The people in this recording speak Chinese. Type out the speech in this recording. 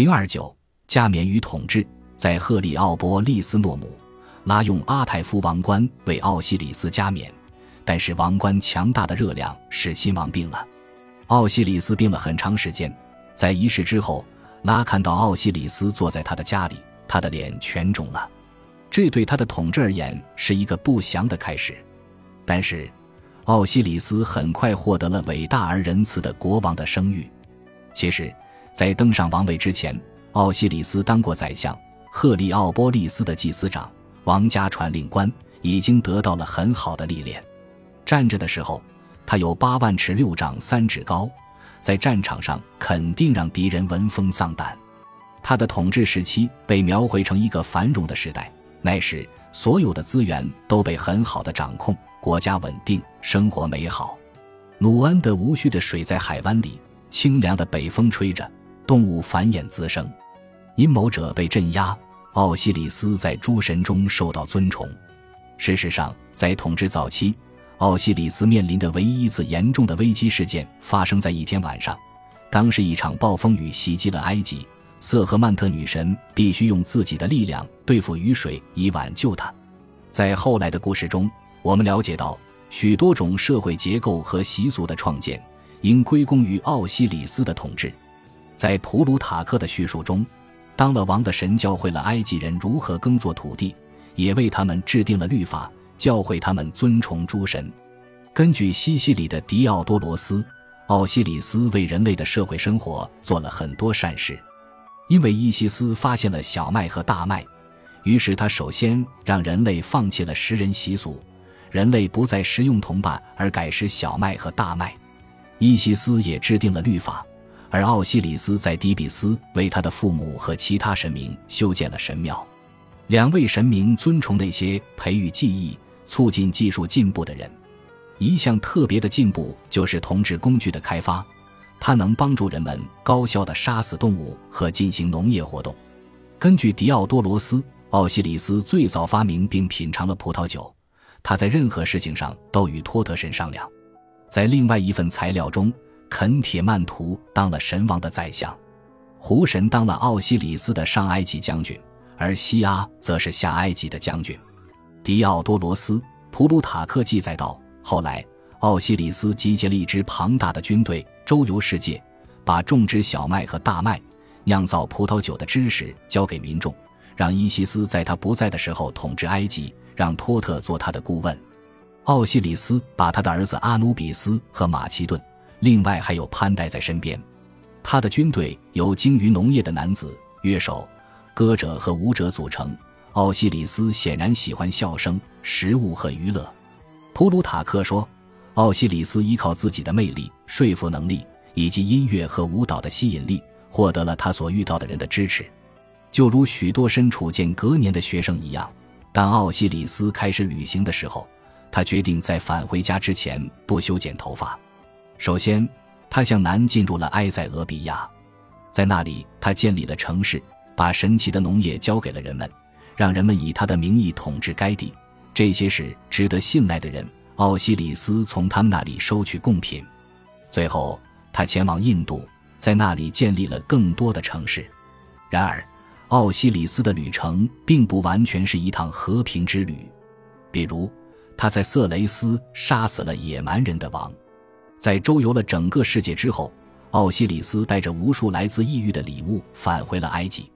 零二九加冕与统治，在赫里奥波利斯诺姆，拉用阿泰夫王冠为奥西里斯加冕，但是王冠强大的热量使新王病了。奥西里斯病了很长时间，在仪式之后，拉看到奥西里斯坐在他的家里，他的脸全肿了，这对他的统治而言是一个不祥的开始。但是，奥西里斯很快获得了伟大而仁慈的国王的声誉。其实，在登上王位之前，奥西里斯当过宰相、赫利奥波利斯的祭司长、王家传令官，已经得到了很好的历练。站着的时候。他有八万尺六丈三尺高，在战场上肯定让敌人闻风丧胆。他的统治时期被描绘成一个繁荣的时代，那时所有的资源都被很好的掌控，国家稳定，生活美好。努安的无序的水在海湾里，清凉的北风吹着，动物繁衍滋生，阴谋者被镇压。奥西里斯在诸神中受到尊崇。事实上，在统治早期。奥西里斯面临的唯一一次严重的危机事件发生在一天晚上，当时一场暴风雨袭击了埃及，瑟赫曼特女神必须用自己的力量对付雨水以挽救她。在后来的故事中，我们了解到许多种社会结构和习俗的创建应归功于奥西里斯的统治。在普鲁塔克的叙述中，当了王的神教会了埃及人如何耕作土地，也为他们制定了律法。教会他们尊崇诸神。根据西西里的狄奥多罗斯，奥西里斯为人类的社会生活做了很多善事。因为伊西斯发现了小麦和大麦，于是他首先让人类放弃了食人习俗，人类不再食用铜板，而改食小麦和大麦。伊西斯也制定了律法，而奥西里斯在底比斯为他的父母和其他神明修建了神庙。两位神明尊崇那些培育技艺。促进技术进步的人，一项特别的进步就是同治工具的开发，它能帮助人们高效地杀死动物和进行农业活动。根据迪奥多罗斯，奥西里斯最早发明并品尝了葡萄酒，他在任何事情上都与托特神商量。在另外一份材料中，肯铁曼图当了神王的宰相，胡神当了奥西里斯的上埃及将军，而西阿则是下埃及的将军。迪奥多罗斯·普鲁塔克记载道：“后来，奥西里斯集结了一支庞大的军队，周游世界，把种植小麦和大麦、酿造葡萄酒的知识交给民众，让伊西斯在他不在的时候统治埃及，让托特做他的顾问。奥西里斯把他的儿子阿努比斯和马其顿，另外还有潘带在身边。他的军队由精于农业的男子、乐手、歌者和舞者组成。”奥西里斯显然喜欢笑声、食物和娱乐。普鲁塔克说，奥西里斯依靠自己的魅力、说服能力以及音乐和舞蹈的吸引力，获得了他所遇到的人的支持。就如许多身处间隔年的学生一样，当奥西里斯开始旅行的时候，他决定在返回家之前不修剪头发。首先，他向南进入了埃塞俄比亚，在那里他建立了城市，把神奇的农业交给了人们。让人们以他的名义统治该地，这些是值得信赖的人。奥西里斯从他们那里收取贡品。最后，他前往印度，在那里建立了更多的城市。然而，奥西里斯的旅程并不完全是一趟和平之旅。比如，他在色雷斯杀死了野蛮人的王。在周游了整个世界之后，奥西里斯带着无数来自异域的礼物返回了埃及。